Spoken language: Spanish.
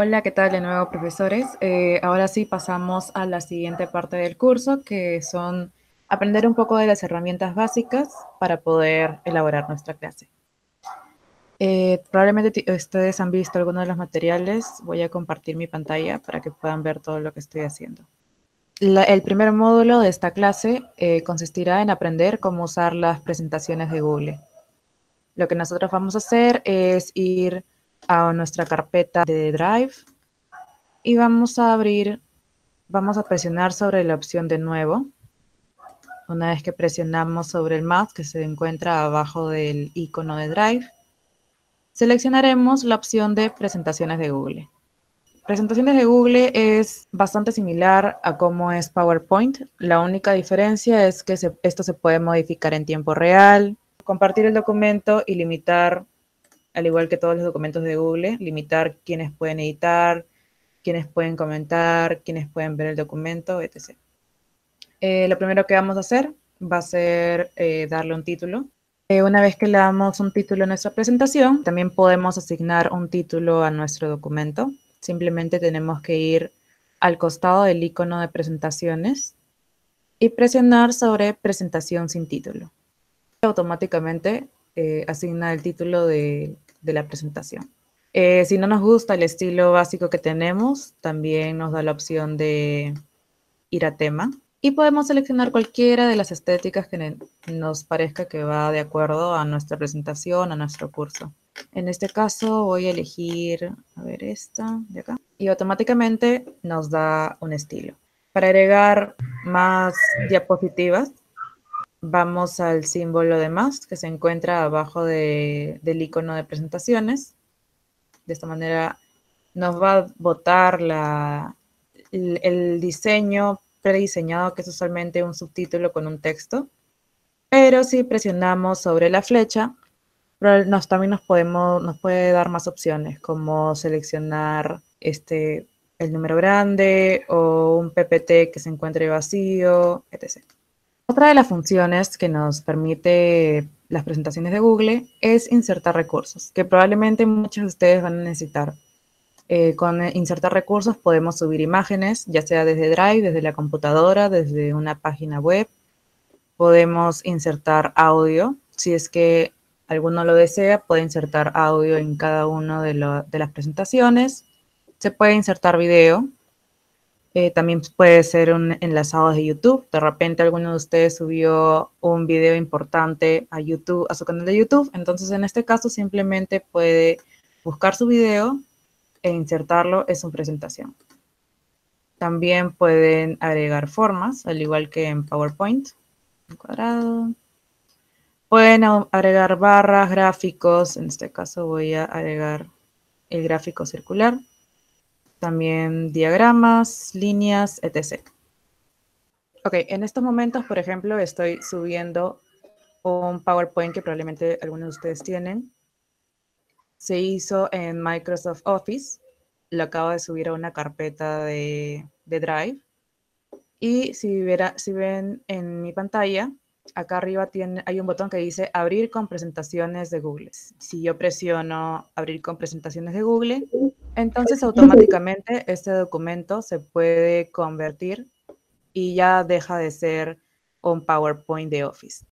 Hola, ¿qué tal de nuevo, profesores? Eh, ahora sí pasamos a la siguiente parte del curso, que son aprender un poco de las herramientas básicas para poder elaborar nuestra clase. Eh, probablemente ustedes han visto algunos de los materiales. Voy a compartir mi pantalla para que puedan ver todo lo que estoy haciendo. el primer módulo de esta clase eh, consistirá en aprender cómo usar las presentaciones de Google. Lo que nosotros vamos a hacer es ir a nuestra carpeta de Drive y vamos a abrir, vamos a presionar sobre la opción de nuevo. Una vez que presionamos sobre el más que se encuentra abajo del icono de Drive, seleccionaremos la opción de presentaciones de Google. Presentaciones de Google es bastante similar a cómo es PowerPoint. La única diferencia es que esto se puede modificar en tiempo real, compartir el documento y limitar al igual que todos los documentos de Google, limitar quiénes pueden editar, quiénes pueden comentar, quiénes pueden ver el documento, etc. Eh, lo primero que vamos a hacer va a ser eh, darle un título. Eh, una vez que le damos un título a nuestra presentación, también podemos asignar un título a nuestro documento. Simplemente tenemos que ir al costado del icono de presentaciones y presionar sobre presentación sin título. Automáticamente asigna el título de, la presentación. Eh, si no nos gusta el estilo básico que tenemos, también nos da la opción de ir a tema y podemos seleccionar cualquiera de las estéticas que nos parezca que va de acuerdo a nuestra presentación, a nuestro curso. En este caso voy a elegir, a ver, esta de acá, y automáticamente nos da un estilo. Para agregar más diapositivas, vamos al símbolo de más que se encuentra abajo del icono de presentaciones. De esta manera nos va a botar el, diseño prediseñado, que es usualmente un subtítulo con un texto. Pero si presionamos sobre la flecha, nos, también nos, podemos, nos puede dar más opciones, como seleccionar este, el número grande o un PPT que se encuentre vacío, etc. Otra de las funciones que nos permite las presentaciones de Google es insertar recursos, que probablemente muchos de ustedes van a necesitar. Eh, con insertar recursos podemos subir imágenes, ya sea desde Drive, desde la computadora, desde una página web. Podemos insertar audio. Si es que alguno lo desea, puede insertar audio en cada una de, de las presentaciones. Se puede insertar video, eh, también puede ser un enlazado de YouTube. De repente alguno de ustedes subió un video importante a YouTube, a su canal de YouTube. Entonces, en este caso, simplemente puede buscar su video e insertarlo en su presentación. También pueden agregar formas, al igual que en PowerPoint. cuadrado. Pueden agregar barras, gráficos. En este caso voy a agregar el gráfico circular también diagramas, líneas, etc. Ok, en estos momentos, por ejemplo, estoy subiendo un PowerPoint que probablemente algunos de ustedes tienen. Se hizo en Microsoft Office. Lo acabo de subir a una carpeta de, Drive. Y si, si ven en mi pantalla, acá arriba tiene, hay un botón que dice abrir con presentaciones de Google. Si yo presiono abrir con presentaciones de Google, entonces automáticamente este documento se puede convertir y ya deja de ser un PowerPoint de Office.